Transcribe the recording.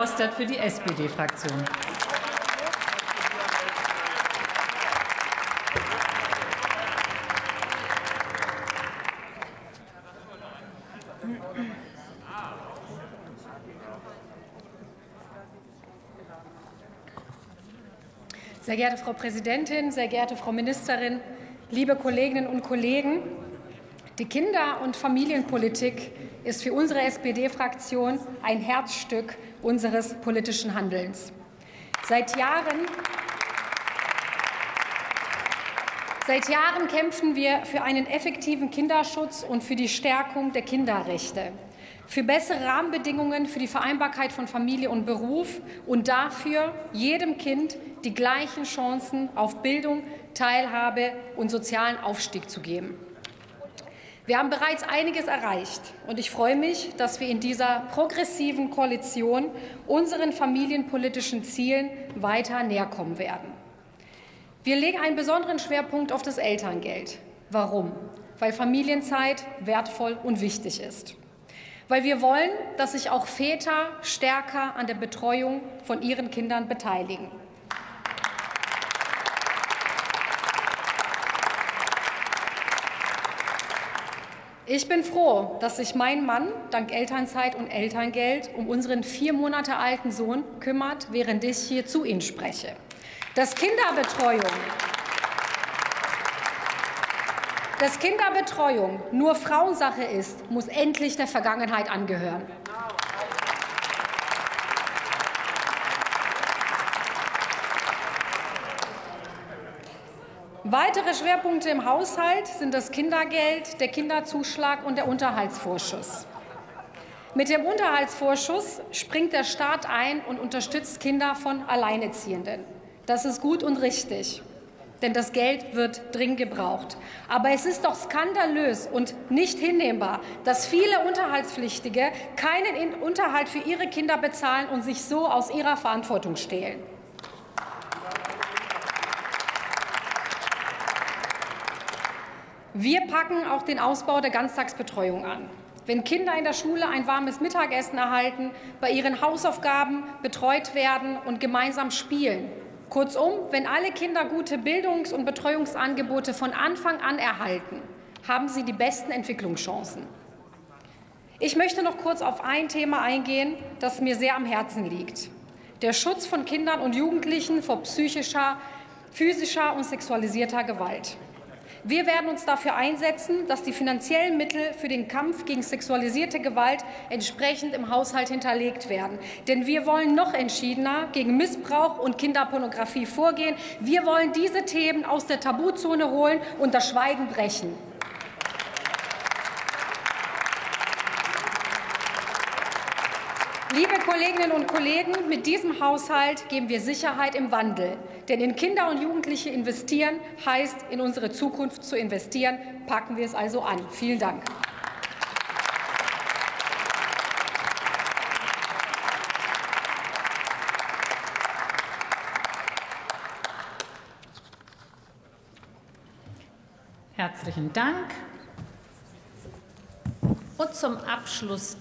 Ostert für die SPD-Fraktion. Sehr geehrte Frau Präsidentin, sehr geehrte Frau Ministerin, liebe Kolleginnen und Kollegen! Die Kinder- und Familienpolitik ist für unsere SPD-Fraktion ein Herzstück unseres politischen Handelns. Seit Jahren Seit Jahren kämpfen wir für einen effektiven Kinderschutz und für die Stärkung der Kinderrechte, für bessere Rahmenbedingungen für die Vereinbarkeit von Familie und Beruf und dafür, jedem Kind die gleichen Chancen auf Bildung, Teilhabe und sozialen Aufstieg zu geben. Wir haben bereits einiges erreicht und ich freue mich, dass wir in dieser progressiven Koalition unseren familienpolitischen Zielen weiter näherkommen werden. Wir legen einen besonderen Schwerpunkt auf das Elterngeld. Warum? Weil Familienzeit wertvoll und wichtig ist. Weil wir wollen, dass sich auch Väter stärker an der Betreuung von ihren Kindern beteiligen. Ich bin froh, dass sich mein Mann dank Elternzeit und Elterngeld um unseren vier Monate alten Sohn kümmert, während ich hier zu Ihnen spreche. Dass Kinderbetreuung, dass Kinderbetreuung nur Frauensache ist, muss endlich der Vergangenheit angehören. Weitere Schwerpunkte im Haushalt sind das Kindergeld, der Kinderzuschlag und der Unterhaltsvorschuss. Mit dem Unterhaltsvorschuss springt der Staat ein und unterstützt Kinder von Alleinerziehenden. Das ist gut und richtig, denn das Geld wird dringend gebraucht. Aber es ist doch skandalös und nicht hinnehmbar, dass viele Unterhaltspflichtige keinen Unterhalt für ihre Kinder bezahlen und sich so aus ihrer Verantwortung stehlen. Wir packen auch den Ausbau der Ganztagsbetreuung an. Wenn Kinder in der Schule ein warmes Mittagessen erhalten, bei ihren Hausaufgaben betreut werden und gemeinsam spielen. Kurzum, wenn alle Kinder gute Bildungs- und Betreuungsangebote von Anfang an erhalten, haben sie die besten Entwicklungschancen. Ich möchte noch kurz auf ein Thema eingehen, das mir sehr am Herzen liegt. Der Schutz von Kindern und Jugendlichen vor psychischer, physischer und sexualisierter Gewalt. Wir werden uns dafür einsetzen, dass die finanziellen Mittel für den Kampf gegen sexualisierte Gewalt entsprechend im Haushalt hinterlegt werden. Denn wir wollen noch entschiedener gegen Missbrauch und Kinderpornografie vorgehen. Wir wollen diese Themen aus der Tabuzone holen und das Schweigen brechen. Liebe Kolleginnen und Kollegen, mit diesem Haushalt geben wir Sicherheit im Wandel. Denn in Kinder und Jugendliche investieren heißt, in unsere Zukunft zu investieren. Packen wir es also an. Vielen Dank. Herzlichen Dank. Und zum Abschluss